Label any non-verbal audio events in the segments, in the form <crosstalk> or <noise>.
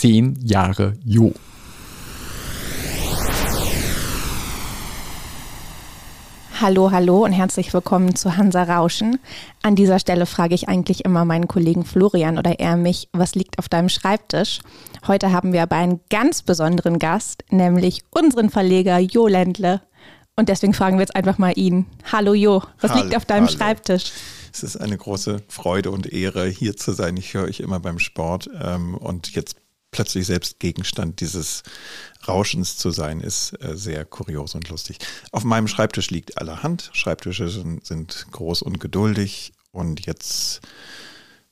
Zehn Jahre Jo. Hallo, hallo und herzlich willkommen zu Hansa Rauschen. An dieser Stelle frage ich eigentlich immer meinen Kollegen Florian oder eher mich, was liegt auf deinem Schreibtisch? Heute haben wir aber einen ganz besonderen Gast, nämlich unseren Verleger Jo Ländle. Und deswegen fragen wir jetzt einfach mal ihn. Hallo Jo, was Hallo, liegt auf deinem hallo. Schreibtisch? Es ist eine große Freude und Ehre, hier zu sein. Ich höre euch immer beim Sport ähm, und jetzt plötzlich selbst Gegenstand dieses Rauschens zu sein, ist äh, sehr kurios und lustig. Auf meinem Schreibtisch liegt allerhand. Schreibtische sind, groß und geduldig und jetzt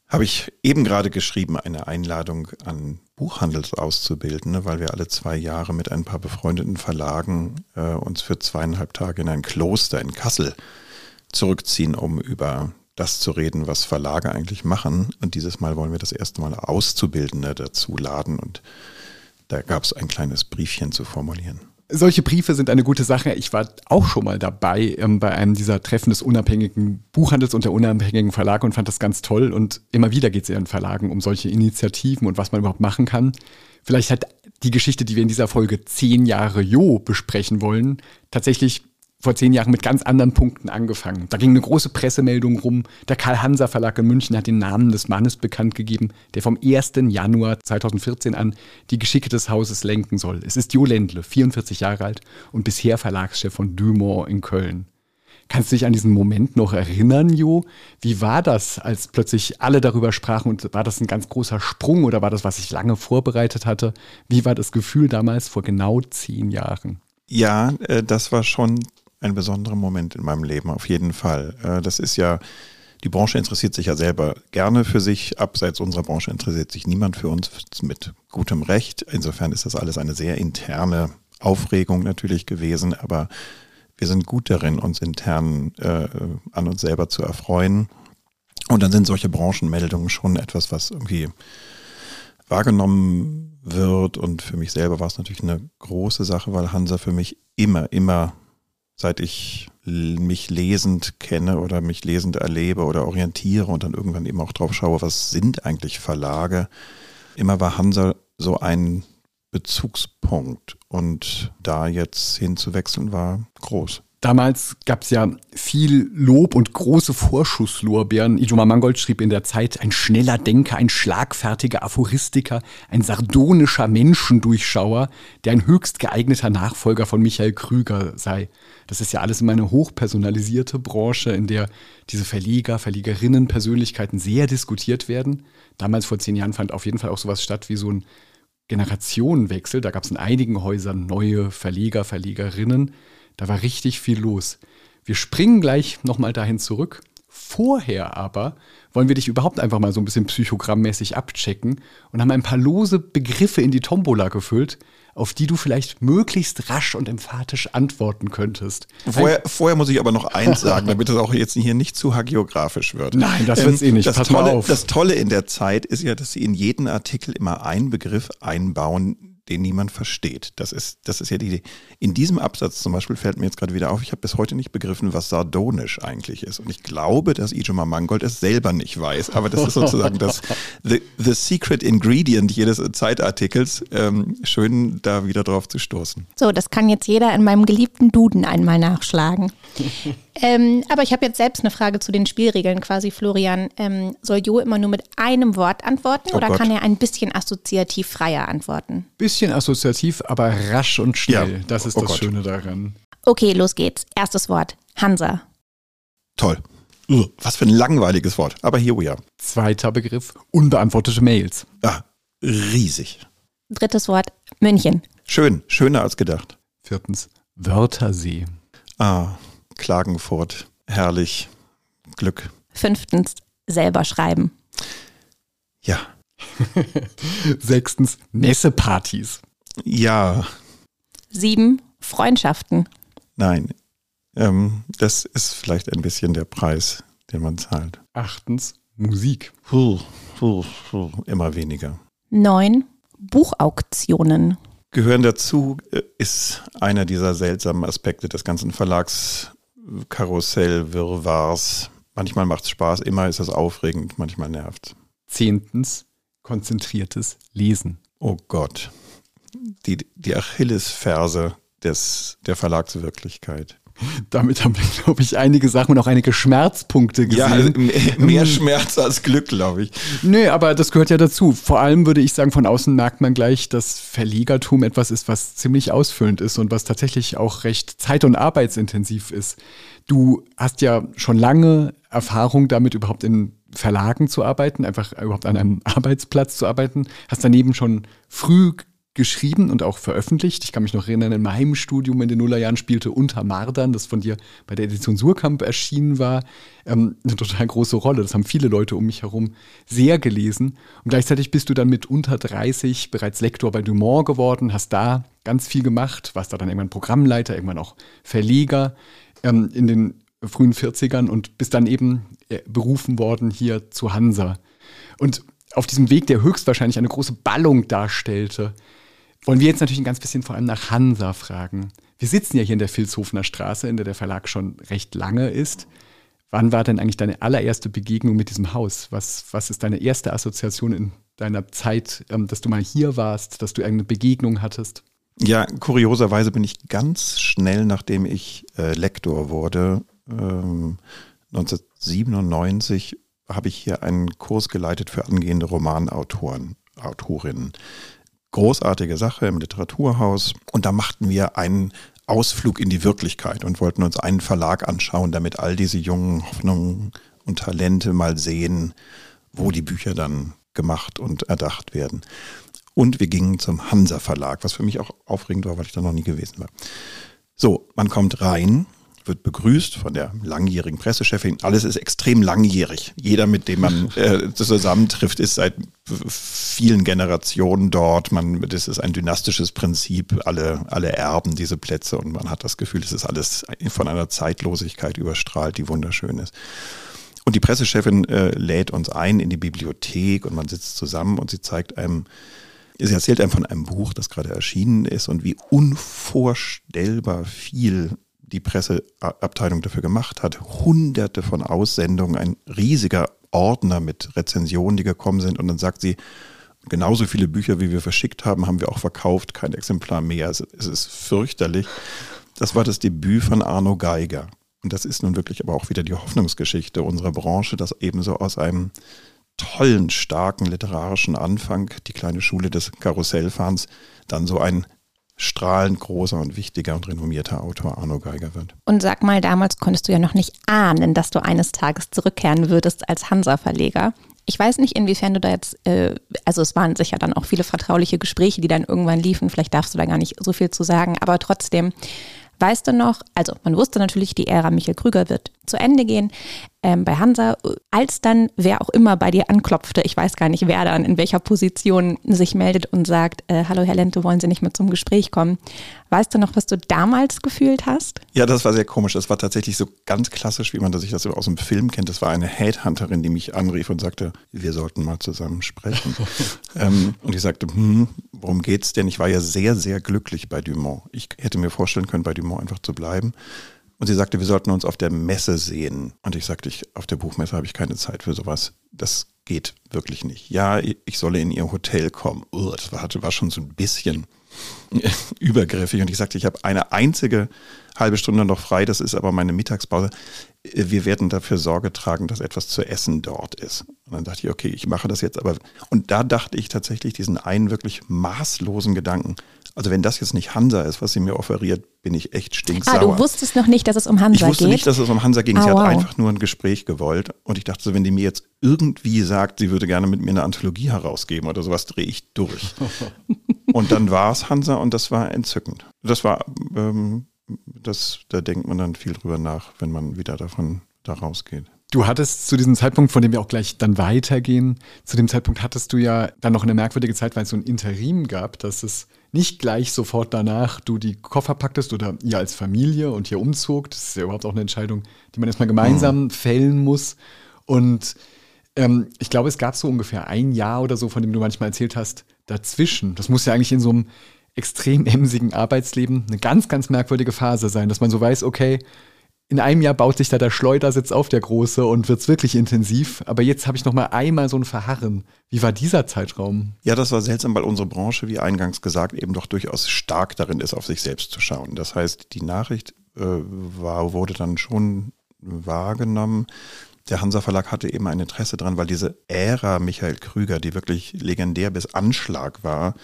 habe ich eben gerade geschrieben eine Einladung an Buchhandelsauszubildende, weil wir alle zwei Jahre mit ein paar befreundeten Verlagen äh, uns für zweieinhalb Tage in ein Kloster in Kassel zurückziehen, um über das zu reden, was Verlage eigentlich machen. Und dieses Mal wollen wir das erste Mal Auszubildende dazu laden und da gab es ein kleines Briefchen zu formulieren. Solche Briefe sind eine gute Sache. Ich war auch schon mal dabei ähm, bei einem dieser Treffen des unabhängigen Buchhandels und der unabhängigen Verlage und fand das ganz toll. Und immer wieder geht es in Verlagen um solche Initiativen und was man überhaupt machen kann. Vielleicht hat die Geschichte, die wir in dieser Folge zehn Jahre Jo besprechen wollen, tatsächlich vor zehn Jahren mit ganz anderen Punkten angefangen. Da ging eine große Pressemeldung rum. Der Karl-Hanser Verlag in München hat den Namen des Mannes bekannt gegeben, der vom 1. Januar 2014 an die Geschicke des Hauses lenken soll. Es ist Jo Ländle, 44 Jahre alt und bisher Verlagschef von Dumont in Köln. Kannst du dich an diesen Moment noch erinnern, Jo? Wie war das, als plötzlich alle darüber sprachen und war das ein ganz großer Sprung oder war das, was ich lange vorbereitet hatte? Wie war das Gefühl damals vor genau zehn Jahren? Ja, äh, das war schon ein besonderer Moment in meinem Leben, auf jeden Fall. Äh, das ist ja, die Branche interessiert sich ja selber gerne für sich. Abseits unserer Branche interessiert sich niemand für uns mit gutem Recht. Insofern ist das alles eine sehr interne Aufregung natürlich gewesen, aber wir sind gut darin, uns intern äh, an uns selber zu erfreuen. Und dann sind solche Branchenmeldungen schon etwas, was irgendwie wahrgenommen wird. Und für mich selber war es natürlich eine große Sache, weil Hansa für mich immer, immer, seit ich mich lesend kenne oder mich lesend erlebe oder orientiere und dann irgendwann eben auch drauf schaue, was sind eigentlich Verlage, immer war Hansa so ein Bezugspunkt. Und da jetzt hinzuwechseln war groß. Damals gab es ja viel Lob und große Vorschusslorbeeren. Ijoma Mangold schrieb in der Zeit, ein schneller Denker, ein schlagfertiger Aphoristiker, ein sardonischer Menschendurchschauer, der ein höchst geeigneter Nachfolger von Michael Krüger sei. Das ist ja alles immer eine hochpersonalisierte Branche, in der diese Verleger, Verlegerinnen, Persönlichkeiten sehr diskutiert werden. Damals vor zehn Jahren fand auf jeden Fall auch sowas statt wie so ein Generationenwechsel. Da gab es in einigen Häusern neue Verleger, Verlegerinnen. Da war richtig viel los. Wir springen gleich nochmal dahin zurück. Vorher aber wollen wir dich überhaupt einfach mal so ein bisschen psychogrammmäßig abchecken und haben ein paar lose Begriffe in die Tombola gefüllt, auf die du vielleicht möglichst rasch und emphatisch antworten könntest. Vorher, vorher muss ich aber noch eins sagen, damit es auch jetzt hier nicht zu hagiografisch wird. Nein, das wird's eh nicht. Das Pass Tolle, auf. das Tolle in der Zeit ist ja, dass sie in jeden Artikel immer einen Begriff einbauen, den niemand versteht. Das ist, das ist ja die Idee. In diesem Absatz zum Beispiel fällt mir jetzt gerade wieder auf, ich habe bis heute nicht begriffen, was sardonisch eigentlich ist. Und ich glaube, dass Ijoma Mangold es selber nicht weiß. Aber das ist sozusagen das the, the secret ingredient jedes Zeitartikels. Ähm, schön, da wieder drauf zu stoßen. So, das kann jetzt jeder in meinem geliebten Duden einmal nachschlagen. <laughs> ähm, aber ich habe jetzt selbst eine Frage zu den Spielregeln quasi, Florian. Ähm, soll Jo immer nur mit einem Wort antworten Oh oder Gott. kann er ein bisschen assoziativ freier antworten? Bisschen assoziativ, aber rasch und schnell. Ja. Das ist Oh das Gott. Schöne daran. Okay, los geht's. Erstes Wort. Hansa. Toll. Was für ein langweiliges Wort. Aber here we are. Zweiter Begriff, unbeantwortete Mails. Ah, riesig. Drittes Wort. München. Schön, schöner als gedacht. Viertens, Wörtersee. Ah, Klagenfurt, herrlich, Glück. Fünftens. Selber schreiben. Ja, <laughs> Sechstens, Messepartys. ja, Sieben. Freundschaften. nein. Ähm, das ist vielleicht ein bisschen der Preis, den man zahlt. Achtens, Musik. Puh, puh, puh, immer weniger. Neun. Buchauktionen. Gehören dazu äh, ist einer dieser seltsamen Aspekte des ganzen Verlagskarussell-Wirrwarrs. Manchmal macht es Spaß, immer ist es aufregend, manchmal nervt Zehntens, konzentriertes Lesen. Oh Gott. Die, die Achillesferse des, der Verlagswirklichkeit. <laughs> Damit haben wir, glaube ich, einige Sachen und auch einige Schmerzpunkte gesehen. Ja, also <laughs> mehr Schmerz als Glück, glaube ich. Nö, aber das gehört ja dazu. Vor allem würde ich sagen, von außen merkt man gleich, dass Verlegertum etwas ist, was ziemlich ausfüllend ist und was tatsächlich auch recht zeit- und arbeitsintensiv ist. Du hast ja schon lange Erfahrung damit, überhaupt in Verlagen zu arbeiten, einfach überhaupt an einem <laughs> Arbeitsplatz zu arbeiten. Hast daneben schon früh geschrieben und auch veröffentlicht. Ich kann mich noch erinnern, in meinem Studium in den Nullerjahren spielte Unter Mardern, das von dir bei der Edition Surkamp erschienen war, ähm, eine total große Rolle. Das haben viele Leute um mich herum sehr gelesen. Und gleichzeitig bist du dann mit unter 30 bereits Lektor bei Dumont geworden, hast da ganz viel gemacht, warst da dann irgendwann Programmleiter, irgendwann auch Verleger ähm, in den frühen 40ern und bist dann eben äh, berufen worden hier zu Hansa. Und auf diesem Weg, der höchstwahrscheinlich eine große Ballung darstellte, wollen wir jetzt natürlich ein ganz bisschen vor allem nach Hansa fragen. Wir sitzen ja hier in der Vilshofener Straße, in der der Verlag schon recht lange ist. Wann war denn eigentlich deine allererste Begegnung mit diesem Haus? Was, was ist deine erste Assoziation in deiner Zeit, ähm, dass du mal hier warst, dass du irgendeine Begegnung hattest? Ja, kurioserweise bin ich ganz schnell, nachdem ich äh, Lektor wurde, ähm, 1997 habe ich hier einen Kurs geleitet für angehende Romanautoren, Autorinnen großartige Sache im Literaturhaus. Und da machten wir einen Ausflug in die Wirklichkeit und wollten uns einen Verlag anschauen, damit all diese jungen Hoffnungen und Talente mal sehen, wo die Bücher dann gemacht und erdacht werden. Und wir gingen zum Hansa Verlag, was für mich auch aufregend war, weil ich da noch nie gewesen war. So, man kommt rein wird begrüßt von der langjährigen Pressechefin. Alles ist extrem langjährig. Jeder, mit dem man <laughs> äh, zusammentrifft, ist seit vielen Generationen dort. Man, das ist ein dynastisches Prinzip. Alle, alle erben diese Plätze und man hat das Gefühl, es ist alles von einer Zeitlosigkeit überstrahlt, die wunderschön ist. Und die Pressechefin äh, lädt uns ein in die Bibliothek und man sitzt zusammen und sie zeigt einem, sie erzählt einem von einem Buch, das gerade erschienen ist und wie unvorstellbar viel die Presseabteilung dafür gemacht hat. Hunderte von Aussendungen, ein riesiger Ordner mit Rezensionen, die gekommen sind. Und dann sagt sie, genauso viele Bücher, wie wir verschickt haben, haben wir auch verkauft, kein Exemplar mehr. Es, es ist fürchterlich. Das war das Debüt von Arno Geiger. Und das ist nun wirklich aber auch wieder die Hoffnungsgeschichte unserer Branche, dass ebenso aus einem tollen, starken literarischen Anfang, die kleine Schule des Karussellfahrens, dann so ein strahlend großer und wichtiger und renommierter Autor Arno Geiger wird. Und sag mal, damals konntest du ja noch nicht ahnen, dass du eines Tages zurückkehren würdest als Hansa-Verleger. Ich weiß nicht, inwiefern du da jetzt, äh, also es waren sicher dann auch viele vertrauliche Gespräche, die dann irgendwann liefen, vielleicht darfst du da gar nicht so viel zu sagen, aber trotzdem, weißt du noch, also man wusste natürlich, die Ära Michael Krüger wird zu Ende gehen ähm, bei Hansa, als dann wer auch immer bei dir anklopfte, ich weiß gar nicht, wer dann in welcher Position sich meldet und sagt, äh, hallo Herr Lente, wollen Sie nicht mehr zum Gespräch kommen? Weißt du noch, was du damals gefühlt hast? Ja, das war sehr komisch. Das war tatsächlich so ganz klassisch, wie man sich das aus dem Film kennt. Das war eine Headhunterin, die mich anrief und sagte, wir sollten mal zusammen sprechen. <laughs> ähm, und ich sagte, hm, worum geht's denn? Ich war ja sehr, sehr glücklich bei Dumont. Ich hätte mir vorstellen können, bei Dumont einfach zu bleiben. Und sie sagte, wir sollten uns auf der Messe sehen. Und ich sagte, ich, auf der Buchmesse habe ich keine Zeit für sowas. Das geht wirklich nicht. Ja, ich solle in ihr Hotel kommen. Oh, das war, war schon so ein bisschen <laughs> übergriffig. Und ich sagte, ich habe eine einzige halbe Stunde noch frei, das ist aber meine Mittagspause. Wir werden dafür Sorge tragen, dass etwas zu essen dort ist. Und dann dachte ich, okay, ich mache das jetzt aber. Und da dachte ich tatsächlich diesen einen wirklich maßlosen Gedanken, also wenn das jetzt nicht Hansa ist, was sie mir offeriert, bin ich echt stinksauer. Ah, du wusstest noch nicht, dass es um Hansa geht? Ich wusste geht? nicht, dass es um Hansa ging. Ah, sie wow. hat einfach nur ein Gespräch gewollt. Und ich dachte so, wenn die mir jetzt irgendwie sagt, sie würde gerne mit mir eine Anthologie herausgeben oder sowas, drehe ich durch. <laughs> und dann war es Hansa und das war entzückend. Das war, ähm, das, da denkt man dann viel drüber nach, wenn man wieder davon da rausgeht. Du hattest zu diesem Zeitpunkt, von dem wir auch gleich dann weitergehen, zu dem Zeitpunkt hattest du ja dann noch eine merkwürdige Zeit, weil es so ein Interim gab, dass es nicht gleich sofort danach du die Koffer packtest oder ihr als Familie und hier umzog. Das ist ja überhaupt auch eine Entscheidung, die man erstmal gemeinsam mhm. fällen muss. Und ähm, ich glaube, es gab so ungefähr ein Jahr oder so, von dem du manchmal erzählt hast, dazwischen. Das muss ja eigentlich in so einem extrem emsigen Arbeitsleben eine ganz, ganz merkwürdige Phase sein, dass man so weiß, okay, in einem Jahr baut sich da der Schleudersitz auf, der große, und wird es wirklich intensiv. Aber jetzt habe ich noch mal einmal so ein Verharren. Wie war dieser Zeitraum? Ja, das war seltsam, weil unsere Branche, wie eingangs gesagt, eben doch durchaus stark darin ist, auf sich selbst zu schauen. Das heißt, die Nachricht äh, war, wurde dann schon wahrgenommen. Der Hansa Verlag hatte eben ein Interesse dran, weil diese Ära Michael Krüger, die wirklich legendär bis Anschlag war,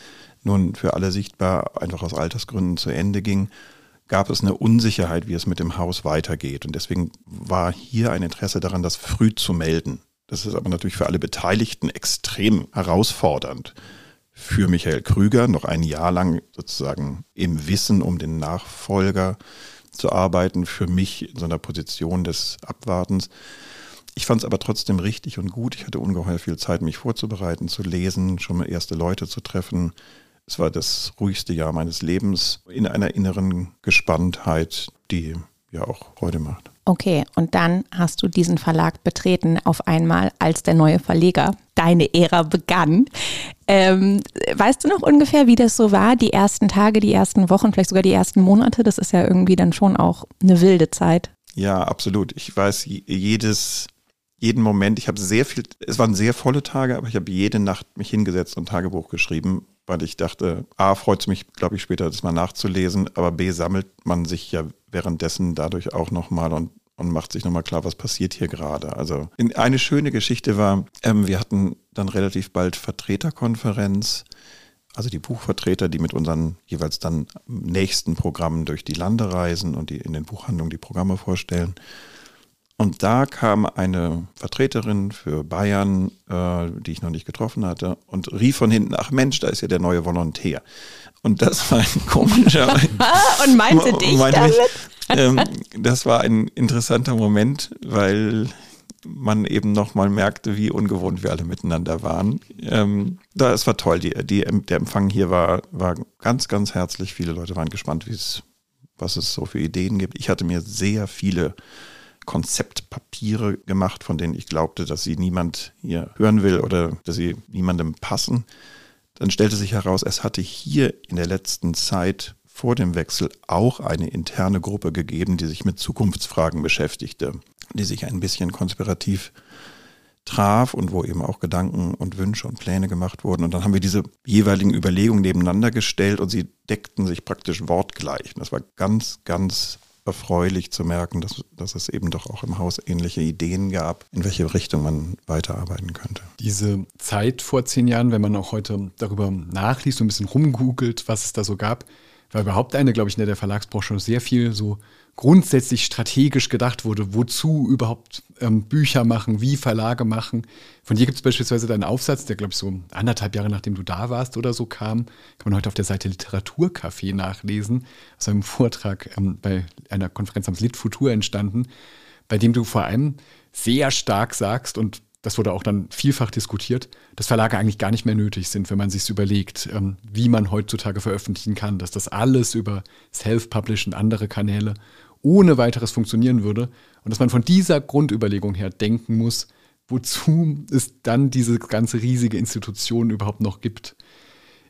nun für alle sichtbar einfach aus Altersgründen zu Ende ging gab es eine Unsicherheit, wie es mit dem Haus weitergeht. Und deswegen war hier ein Interesse daran, das früh zu melden. Das ist aber natürlich für alle Beteiligten extrem herausfordernd. Für Michael Krüger noch ein Jahr lang sozusagen im Wissen um den Nachfolger zu arbeiten, für mich in so einer Position des Abwartens. Ich fand es aber trotzdem richtig und gut. Ich hatte ungeheuer viel Zeit, mich vorzubereiten, zu lesen, schon mal erste Leute zu treffen, es war das ruhigste Jahr meines Lebens in einer inneren Gespanntheit, die ja auch Freude macht. Okay, und dann hast du diesen Verlag betreten auf einmal als der neue Verleger. Deine Ära begann. Ähm, weißt du noch ungefähr, wie das so war? Die ersten Tage, die ersten Wochen, vielleicht sogar die ersten Monate? Das ist ja irgendwie dann schon auch eine wilde Zeit. Ja, absolut. Ich weiß jedes, jeden Moment. Ich habe sehr viel, es waren sehr volle Tage, aber ich habe jede Nacht mich hingesetzt und Tagebuch geschrieben weil ich dachte, A, freut es mich, glaube ich, später das mal nachzulesen, aber B, sammelt man sich ja währenddessen dadurch auch nochmal und, und macht sich nochmal klar, was passiert hier gerade. Also eine schöne Geschichte war, ähm, wir hatten dann relativ bald Vertreterkonferenz, also die Buchvertreter, die mit unseren jeweils dann nächsten Programmen durch die Lande reisen und die in den Buchhandlungen die Programme vorstellen. Und da kam eine Vertreterin für Bayern, äh, die ich noch nicht getroffen hatte, und rief von hinten, ach Mensch, da ist ja der neue Volontär. Und das war ein komischer... <laughs> <laughs> und meinte dich meinte damit? Mich, ähm, das war ein interessanter Moment, weil man eben nochmal merkte, wie ungewohnt wir alle miteinander waren. Ähm, da, es war toll, die, die, der Empfang hier war, war ganz, ganz herzlich. Viele Leute waren gespannt, wie es, was es so für Ideen gibt. Ich hatte mir sehr viele Konzeptpapiere gemacht, von denen ich glaubte, dass sie niemand hier hören will oder dass sie niemandem passen. Dann stellte sich heraus, es hatte hier in der letzten Zeit vor dem Wechsel auch eine interne Gruppe gegeben, die sich mit Zukunftsfragen beschäftigte, die sich ein bisschen konspirativ traf und wo eben auch Gedanken und Wünsche und Pläne gemacht wurden. Und dann haben wir diese jeweiligen Überlegungen nebeneinander gestellt und sie deckten sich praktisch wortgleich. Und das war ganz, ganz erfreulich zu merken, dass, dass es eben doch auch im Haus ähnliche Ideen gab, in welche Richtung man weiterarbeiten könnte. Diese Zeit vor zehn Jahren, wenn man auch heute darüber nachliest und ein bisschen rumgoogelt, was es da so gab, war überhaupt eine, glaube ich, in der Verlagsbranche sehr viel so grundsätzlich strategisch gedacht wurde, wozu überhaupt ähm, Bücher machen, wie Verlage machen. Von dir gibt es beispielsweise deinen Aufsatz, der, glaube ich, so anderthalb Jahre nachdem du da warst oder so kam. Kann man heute auf der Seite Literaturcafé nachlesen, aus einem Vortrag ähm, bei einer Konferenz am Lit Futur entstanden, bei dem du vor allem sehr stark sagst und das wurde auch dann vielfach diskutiert, dass Verlage eigentlich gar nicht mehr nötig sind, wenn man sich überlegt, ähm, wie man heutzutage veröffentlichen kann, dass das alles über Self-Publish und andere Kanäle ohne weiteres funktionieren würde und dass man von dieser Grundüberlegung her denken muss, wozu es dann diese ganze riesige Institution überhaupt noch gibt.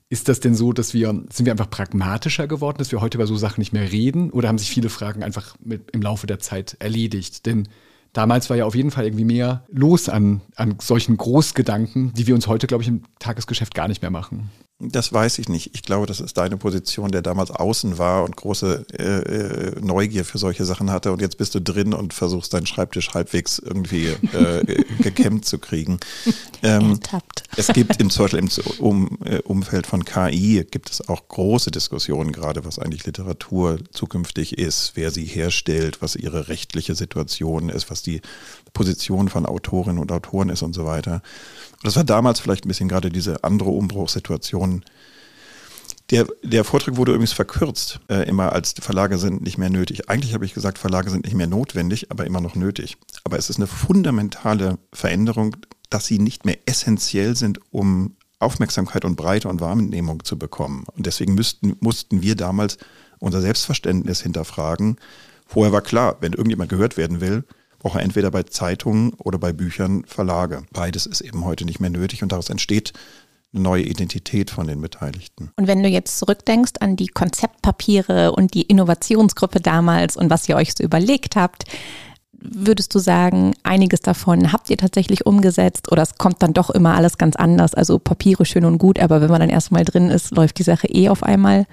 Ist das denn so, dass wir, sind wir einfach pragmatischer geworden, dass wir heute über so Sachen nicht mehr reden oder haben sich viele Fragen einfach mit, im Laufe der Zeit erledigt? Denn damals war ja auf jeden Fall irgendwie mehr los an, an solchen Großgedanken, die wir uns heute, glaube ich, im Tagesgeschäft gar nicht mehr machen. Das weiß ich nicht. Ich glaube, das ist deine Position, der damals außen war und große äh, äh, Neugier für solche Sachen hatte. Und jetzt bist du drin und versuchst deinen Schreibtisch halbwegs irgendwie äh, <laughs> gekämmt zu kriegen. Ähm, es gibt im, Beispiel im um, äh, Umfeld von KI gibt es auch große Diskussionen gerade, was eigentlich Literatur zukünftig ist, wer sie herstellt, was ihre rechtliche Situation ist, was die Position von Autorinnen und Autoren ist und so weiter. Das war damals vielleicht ein bisschen gerade diese andere Umbruchssituation. Der, der Vortrag wurde übrigens verkürzt, äh, immer als Verlage sind nicht mehr nötig. Eigentlich habe ich gesagt, Verlage sind nicht mehr notwendig, aber immer noch nötig. Aber es ist eine fundamentale Veränderung, dass sie nicht mehr essentiell sind, um Aufmerksamkeit und Breite und Wahrnehmung zu bekommen. Und deswegen müssten, mussten wir damals unser Selbstverständnis hinterfragen. Vorher war klar, wenn irgendjemand gehört werden will, braucht er entweder bei Zeitungen oder bei Büchern Verlage. Beides ist eben heute nicht mehr nötig und daraus entsteht eine neue Identität von den Beteiligten. Und wenn du jetzt zurückdenkst an die Konzeptpapiere und die Innovationsgruppe damals und was ihr euch so überlegt habt, würdest du sagen, einiges davon habt ihr tatsächlich umgesetzt oder es kommt dann doch immer alles ganz anders? Also Papiere schön und gut, aber wenn man dann erstmal drin ist, läuft die Sache eh auf einmal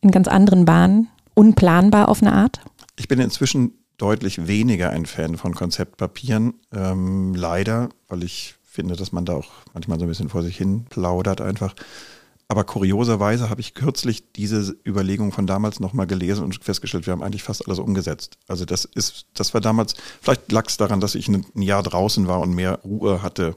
in ganz anderen Bahnen, unplanbar auf eine Art? Ich bin inzwischen deutlich weniger ein Fan von Konzeptpapieren, ähm, leider, weil ich finde, dass man da auch manchmal so ein bisschen vor sich hin plaudert einfach. Aber kurioserweise habe ich kürzlich diese Überlegung von damals nochmal gelesen und festgestellt, wir haben eigentlich fast alles umgesetzt. Also das ist, das war damals, vielleicht lag es daran, dass ich ein Jahr draußen war und mehr Ruhe hatte.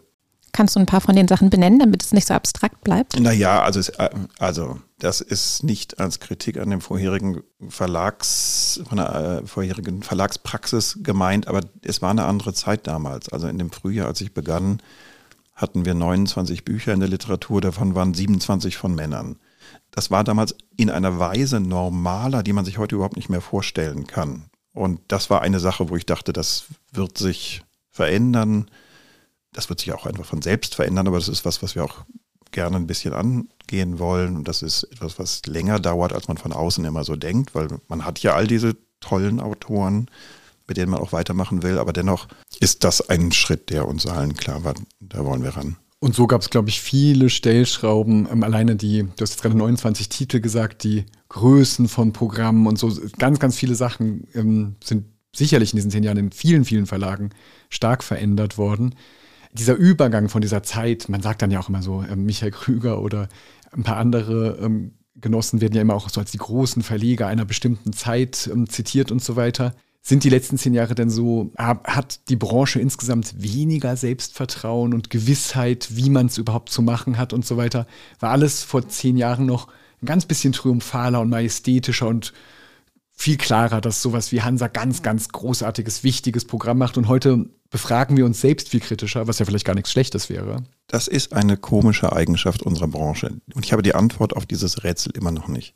Kannst du ein paar von den Sachen benennen, damit es nicht so abstrakt bleibt? Naja, also, es, äh, also das ist nicht als Kritik an dem vorherigen Verlags, von der äh, vorherigen Verlagspraxis gemeint, aber es war eine andere Zeit damals. Also in dem Frühjahr, als ich begann, hatten wir 29 Bücher in der Literatur, davon waren 27 von Männern. Das war damals in einer Weise normaler, die man sich heute überhaupt nicht mehr vorstellen kann. Und das war eine Sache, wo ich dachte, das wird sich verändern. Das wird sich auch einfach von selbst verändern, aber das ist was, was wir auch gerne ein bisschen angehen wollen. Und das ist etwas, was länger dauert, als man von außen immer so denkt, weil man hat ja all diese tollen Autoren mit denen man auch weitermachen will. Aber dennoch ist das ein Schritt, der uns allen klar war, da wollen wir ran. Und so gab es, glaube ich, viele Stellschrauben. Ähm, alleine die, du hast jetzt gerade 29 Titel gesagt, die Größen von Programmen und so, ganz, ganz viele Sachen ähm, sind sicherlich in diesen zehn Jahren in vielen, vielen Verlagen stark verändert worden. Dieser Übergang von dieser Zeit, man sagt dann ja auch immer so, äh, Michael Krüger oder ein paar andere ähm, Genossen werden ja immer auch so als die großen Verleger einer bestimmten Zeit ähm, zitiert und so weiter. Sind die letzten zehn Jahre denn so, hat die Branche insgesamt weniger Selbstvertrauen und Gewissheit, wie man es überhaupt zu machen hat und so weiter? War alles vor zehn Jahren noch ein ganz bisschen triumphaler und majestätischer und viel klarer, dass sowas wie Hansa ganz, ganz großartiges, wichtiges Programm macht. Und heute befragen wir uns selbst viel kritischer, was ja vielleicht gar nichts Schlechtes wäre. Das ist eine komische Eigenschaft unserer Branche. Und ich habe die Antwort auf dieses Rätsel immer noch nicht.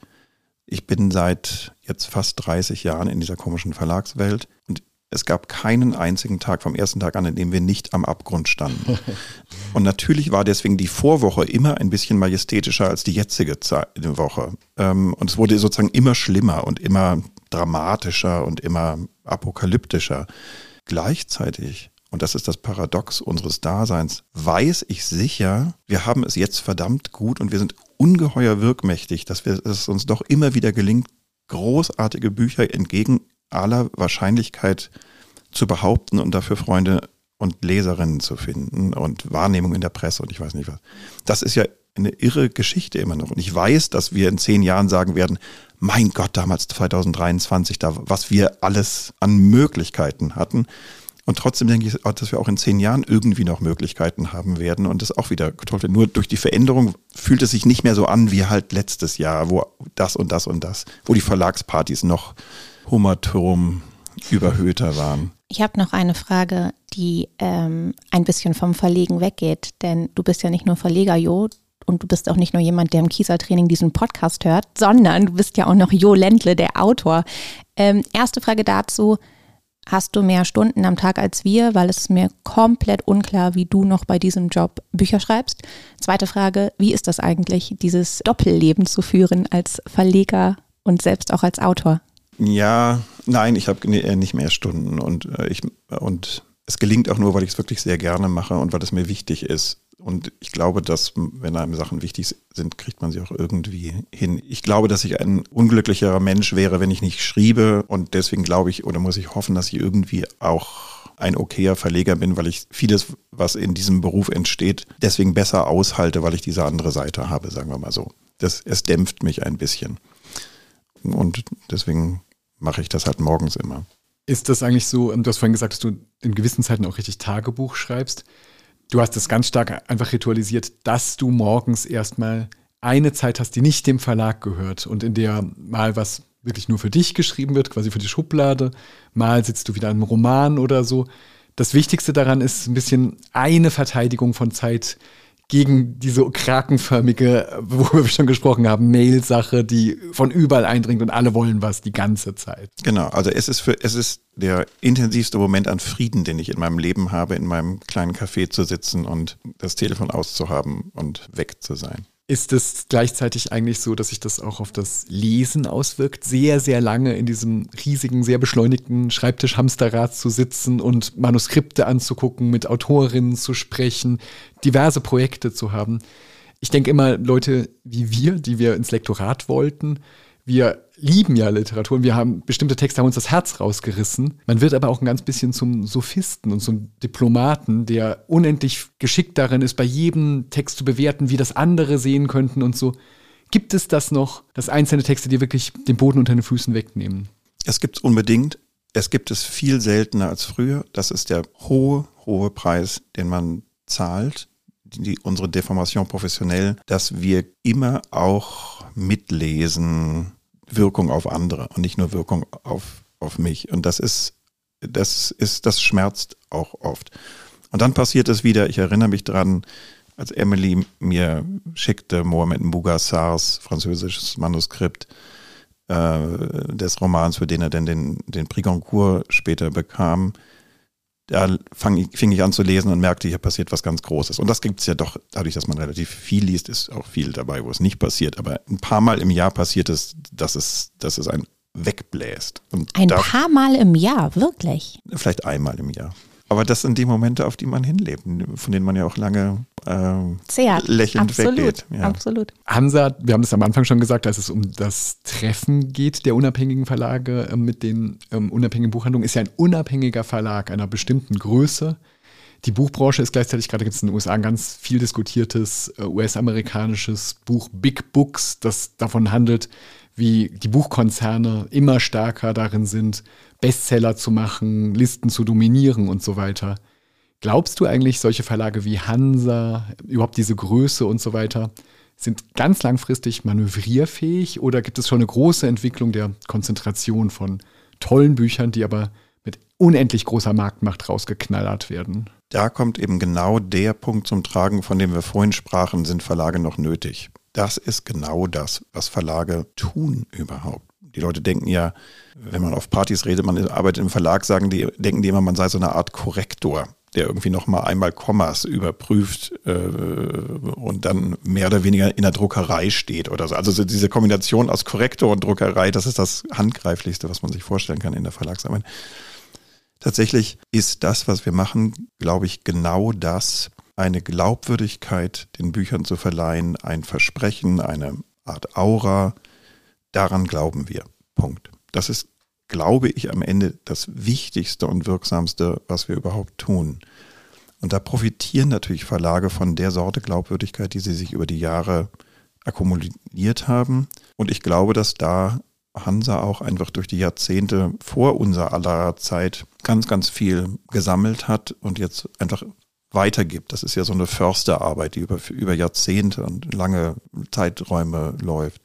Ich bin seit jetzt fast 30 Jahren in dieser komischen Verlagswelt und es gab keinen einzigen Tag vom ersten Tag an, in dem wir nicht am Abgrund standen. <laughs> Und natürlich war deswegen die Vorwoche immer ein bisschen majestätischer als die jetzige Woche. Ähm, und es wurde sozusagen immer schlimmer und immer dramatischer und immer apokalyptischer. Gleichzeitig und das ist das Paradox unseres Daseins, weiß ich sicher, wir haben es jetzt verdammt gut und wir sind ungeheuer wirkmächtig, dass wir, dass es uns doch immer wieder gelingt, großartige Bücher entgegen aller Wahrscheinlichkeit zu behaupten und dafür Freunde und Leserinnen zu finden und Wahrnehmung in der Presse und ich weiß nicht was. Das ist ja eine irre Geschichte immer noch. Und ich weiß, dass wir in zehn Jahren sagen werden, mein Gott, damals 2023, da, was wir alles an Möglichkeiten hatten. Und trotzdem denke ich, dass wir auch in zehn Jahren irgendwie noch Möglichkeiten haben werden und das auch wieder toll. Nur durch die Veränderung fühlt es sich nicht mehr so an wie halt letztes Jahr, wo das und das und das, wo die Verlagspartys noch Hummerturm überhöhter waren. Ich habe noch eine Frage, die ähm, ein bisschen vom Verlegen weggeht, denn du bist ja nicht nur Verleger, Jo, und du bist auch nicht nur jemand, der im Kieser-Training diesen Podcast hört, sondern du bist ja auch noch Jo Ländle, der Autor. Ähm, erste Frage dazu, hast du mehr Stunden am Tag als wir, weil es ist mir komplett unklar, wie du noch bei diesem Job Bücher schreibst. Zweite Frage, wie ist das eigentlich, dieses Doppelleben zu führen als Verleger und selbst auch als Autor? Ja, nein, ich habe äh, nicht mehr Stunden und äh, ich und es gelingt auch nur, weil ich es wirklich sehr gerne mache und weil es mir wichtig ist. Und ich glaube, dass, wenn einem Sachen wichtig sind, kriegt man sie auch irgendwie hin. Ich glaube, dass ich ein unglücklicherer Mensch wäre, wenn ich nicht schriebe. Und deswegen glaube ich oder muss ich hoffen, dass ich irgendwie auch ein okayer Verleger bin, weil ich vieles, was in diesem Beruf entsteht, deswegen besser aushalte, weil ich diese andere Seite habe, sagen wir mal so. Das, es dämpft mich ein bisschen. Und deswegen mache ich das halt morgens immer. Ist das eigentlich so, du hast vorhin gesagt, dass du in gewissen Zeiten auch richtig Tagebuch schreibst. Du hast es ganz stark einfach ritualisiert, dass du morgens erstmal eine Zeit hast, die nicht dem Verlag gehört und in der mal was wirklich nur für dich geschrieben wird, quasi für die Schublade, mal sitzt du wieder an einem Roman oder so. Das Wichtigste daran ist ein bisschen eine Verteidigung von Zeit gegen diese krakenförmige, worüber wir <laughs> schon gesprochen haben, Mail-Sache, die von überall eindringt und alle wollen was die ganze Zeit. Genau, also es ist für, es ist der intensivste Moment an Frieden, den ich in meinem Leben habe, in meinem kleinen Café zu sitzen und das Telefon auszuhaben und weg zu sein ist es gleichzeitig eigentlich so, dass sich das auch auf das Lesen auswirkt, sehr, sehr lange in diesem riesigen, sehr beschleunigten Schreibtisch-Hamsterrad zu sitzen und Manuskripte anzugucken, mit Autorinnen zu sprechen, diverse Projekte zu haben. Ich denke immer, Leute wie wir, die wir ins Lektorat wollten, wir lieben ja Literatur und wir haben bestimmte Texte haben uns das Herz rausgerissen. Man wird aber auch ein ganz bisschen zum Sophisten und zum Diplomaten, der unendlich geschickt darin ist, bei jedem Text zu bewerten, wie das andere sehen könnten und so. Gibt es das noch, dass einzelne Texte dir wirklich den Boden unter den Füßen wegnehmen? Es gibt es unbedingt. Es gibt es viel seltener als früher. Das ist der hohe, hohe Preis, den man zahlt, die, unsere Deformation professionell, dass wir immer auch mitlesen, Wirkung auf andere und nicht nur Wirkung auf, auf mich. Und das ist, das ist, das schmerzt auch oft. Und dann passiert es wieder, ich erinnere mich dran, als Emily mir schickte Mohamed Mbugassars französisches Manuskript äh, des Romans, für den er denn den, den Prix Goncourt später bekam, da fang, fing ich an zu lesen und merkte, hier passiert was ganz Großes. Und das gibt es ja doch, dadurch, dass man relativ viel liest, ist auch viel dabei, wo es nicht passiert. Aber ein paar Mal im Jahr passiert es, dass es, dass es ein wegbläst. Und ein paar Mal im Jahr, wirklich? Vielleicht einmal im Jahr. Aber das sind die Momente, auf die man hinlebt, von denen man ja auch lange äh, lächelnd absolut, weggeht. Ja. Absolut. Hansa, wir haben das am Anfang schon gesagt, dass es um das Treffen geht der unabhängigen Verlage äh, mit den ähm, unabhängigen Buchhandlungen, ist ja ein unabhängiger Verlag einer bestimmten Größe. Die Buchbranche ist gleichzeitig, gerade gibt es in den USA ein ganz viel diskutiertes äh, US-amerikanisches Buch Big Books, das davon handelt, wie die Buchkonzerne immer stärker darin sind, Bestseller zu machen, Listen zu dominieren und so weiter. Glaubst du eigentlich, solche Verlage wie Hansa, überhaupt diese Größe und so weiter, sind ganz langfristig manövrierfähig oder gibt es schon eine große Entwicklung der Konzentration von tollen Büchern, die aber mit unendlich großer Marktmacht rausgeknallert werden? Da kommt eben genau der Punkt zum Tragen, von dem wir vorhin sprachen, sind Verlage noch nötig. Das ist genau das, was Verlage tun überhaupt. Die Leute denken ja, wenn man auf Partys redet, man arbeitet im Verlag, sagen die, denken die immer, man sei so eine Art Korrektor, der irgendwie nochmal einmal Kommas überprüft äh, und dann mehr oder weniger in der Druckerei steht oder so. Also so diese Kombination aus Korrektor und Druckerei, das ist das Handgreiflichste, was man sich vorstellen kann in der Verlagsarbeit. Tatsächlich ist das, was wir machen, glaube ich, genau das, eine Glaubwürdigkeit den Büchern zu verleihen, ein Versprechen, eine Art Aura, daran glauben wir. Punkt. Das ist, glaube ich, am Ende das Wichtigste und Wirksamste, was wir überhaupt tun. Und da profitieren natürlich Verlage von der Sorte Glaubwürdigkeit, die sie sich über die Jahre akkumuliert haben. Und ich glaube, dass da Hansa auch einfach durch die Jahrzehnte vor unserer aller Zeit ganz, ganz viel gesammelt hat und jetzt einfach weitergibt. Das ist ja so eine Försterarbeit, die über, über Jahrzehnte und lange Zeiträume läuft.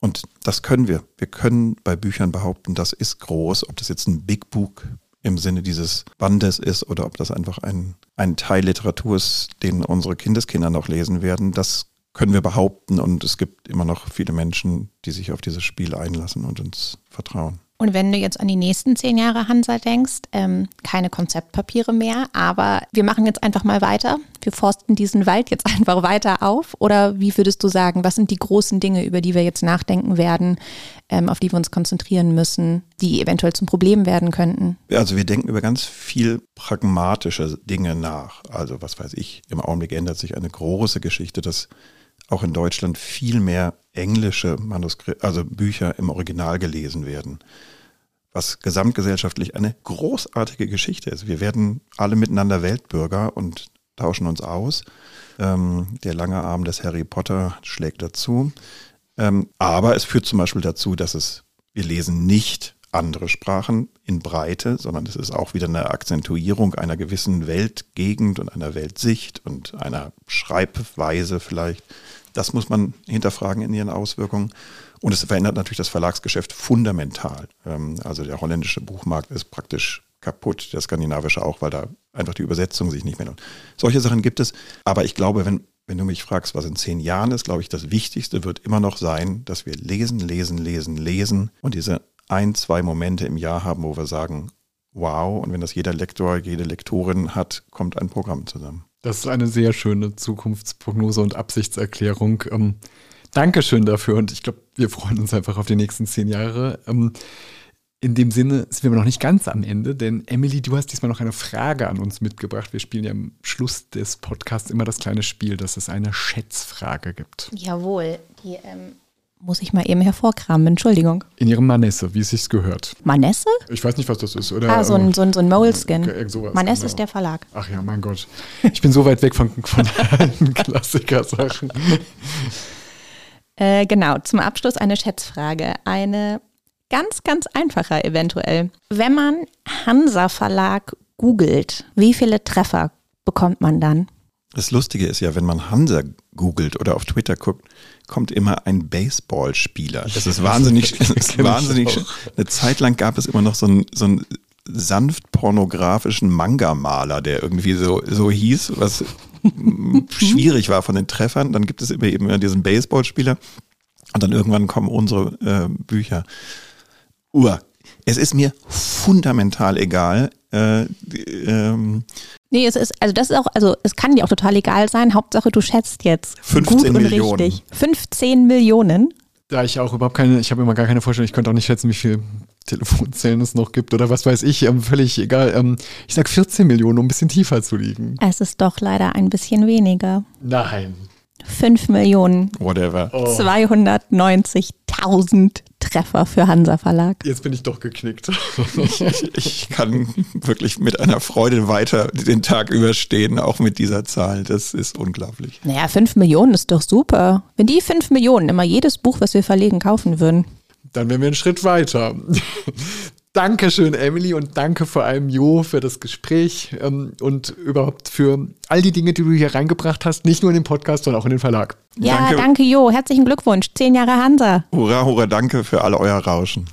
Und das können wir. Wir können bei Büchern behaupten, das ist groß, ob das jetzt ein Big Book im Sinne dieses Bandes ist oder ob das einfach ein, ein Teil Literatur ist, den unsere Kindeskinder noch lesen werden. Das können wir behaupten und es gibt immer noch viele Menschen, die sich auf dieses Spiel einlassen und uns vertrauen. Und wenn du jetzt an die nächsten zehn Jahre Hansa denkst, ähm, keine Konzeptpapiere mehr, aber wir machen jetzt einfach mal weiter. Wir forsten diesen Wald jetzt <laughs> einfach weiter auf. Oder wie würdest du sagen, was sind die großen Dinge, über die wir jetzt nachdenken werden, ähm, auf die wir uns konzentrieren müssen, die eventuell zum Problem werden könnten? Also wir denken über ganz viel pragmatische Dinge nach. Also was weiß ich, im Augenblick ändert sich eine große Geschichte, dass auch in Deutschland viel mehr englische Manuskripte, also Bücher im Original gelesen werden. Was gesamtgesellschaftlich eine großartige Geschichte ist. Wir werden alle miteinander Weltbürger und tauschen uns aus. Ähm, der lange Arm des Harry Potter schlägt dazu. Ähm, aber es führt zum Beispiel dazu, dass es, wir lesen nicht andere Sprachen in Breite, sondern es ist auch wieder eine Akzentuierung einer gewissen Weltgegend und einer Weltsicht und einer Schreibweise vielleicht. Das muss man hinterfragen in ihren Auswirkungen. Und es verändert natürlich das Verlagsgeschäft fundamental. Ähm, also der holländische Buchmarkt ist praktisch kaputt, der skandinavische auch, weil da einfach die Übersetzung sich nicht mehr lohnt. Solche Sachen gibt es. Aber ich glaube, wenn, wenn du mich fragst, was in zehn Jahren ist, glaube ich, das Wichtigste wird immer noch sein, dass wir lesen, lesen, lesen, lesen und diese ein, zwei Momente im Jahr haben, wo wir sagen, wow, und wenn das jeder Lektor, jede Lektorin hat, kommt ein Programm zusammen. Das ist eine sehr schöne Zukunftsprognose und Absichtserklärung. Ähm, Dankeschön dafür und ich glaube, wir freuen uns einfach auf die nächsten zehn Jahre. Ähm, in dem Sinne sind wir noch nicht ganz am Ende, denn Emily, du hast diesmal noch eine Frage an uns mitgebracht. Wir spielen ja am Schluss des Podcasts immer das kleine Spiel, dass es eine Schätzfrage gibt. Jawohl, die ähm, muss ich mal eben hervorkramen, Entschuldigung. In ihrem Manesse, wie es sich gehört. Manesse? Ich weiß nicht, was das ist. Oder, ah, so ein, so ein, so ein Moleskin. sowas, Manesse genau. ist der Verlag. Ach ja, mein Gott. Ich bin so weit weg von, von allen <laughs> Klassiker-Sachen. Äh, genau, zum Abschluss eine Schätzfrage. Eine ganz, ganz einfache eventuell. Wenn man Hansa Verlag googelt, wie viele Treffer bekommt man dann? Das Lustige ist ja, wenn man Hansa googelt oder auf Twitter guckt, kommt immer ein Baseballspieler. Das ist wahnsinnig, das <laughs> ist wahnsinnig. Eine Zeit lang gab es immer noch so einen, so einen sanft pornografischen Manga-Maler, der irgendwie so, so hieß, was <laughs> schwierig war von den Treffern. Dann gibt es immer eben diesen Baseballspieler und dann irgendwann kommen unsere äh, Bücher. Uhr. Es ist mir fundamental egal. Äh, ähm, Nee, es ist, also das ist auch, also es kann dir auch total egal sein. Hauptsache du schätzt jetzt. 15 gut und Millionen. richtig. 15 Millionen. Da ich auch überhaupt keine, ich habe immer gar keine Vorstellung, ich könnte auch nicht schätzen, wie viele <laughs> Telefonzellen es noch gibt oder was weiß ich, ähm, völlig egal. Ähm, ich sag 14 Millionen, um ein bisschen tiefer zu liegen. Es ist doch leider ein bisschen weniger. Nein. 5 Millionen whatever. Oh. 290.000 Treffer für Hansa Verlag. Jetzt bin ich doch geknickt. <laughs> Ich kann wirklich mit einer Freude weiter den Tag überstehen, auch mit dieser Zahl. Das ist unglaublich. Naja, 5 Millionen ist doch super. Wenn die 5 Millionen immer jedes Buch, was wir verlegen, kaufen würden. Dann wären wir einen Schritt weiter. Dankeschön, Emily, und danke vor allem Jo für das Gespräch ähm, und überhaupt für all die Dinge, die du hier reingebracht hast, nicht nur in den Podcast, sondern auch in den Verlag. Ja, Danke. danke Jo. Herzlichen Glückwunsch. Zehn Jahre Hansa. Hurra, hurra, danke für all euer Rauschen.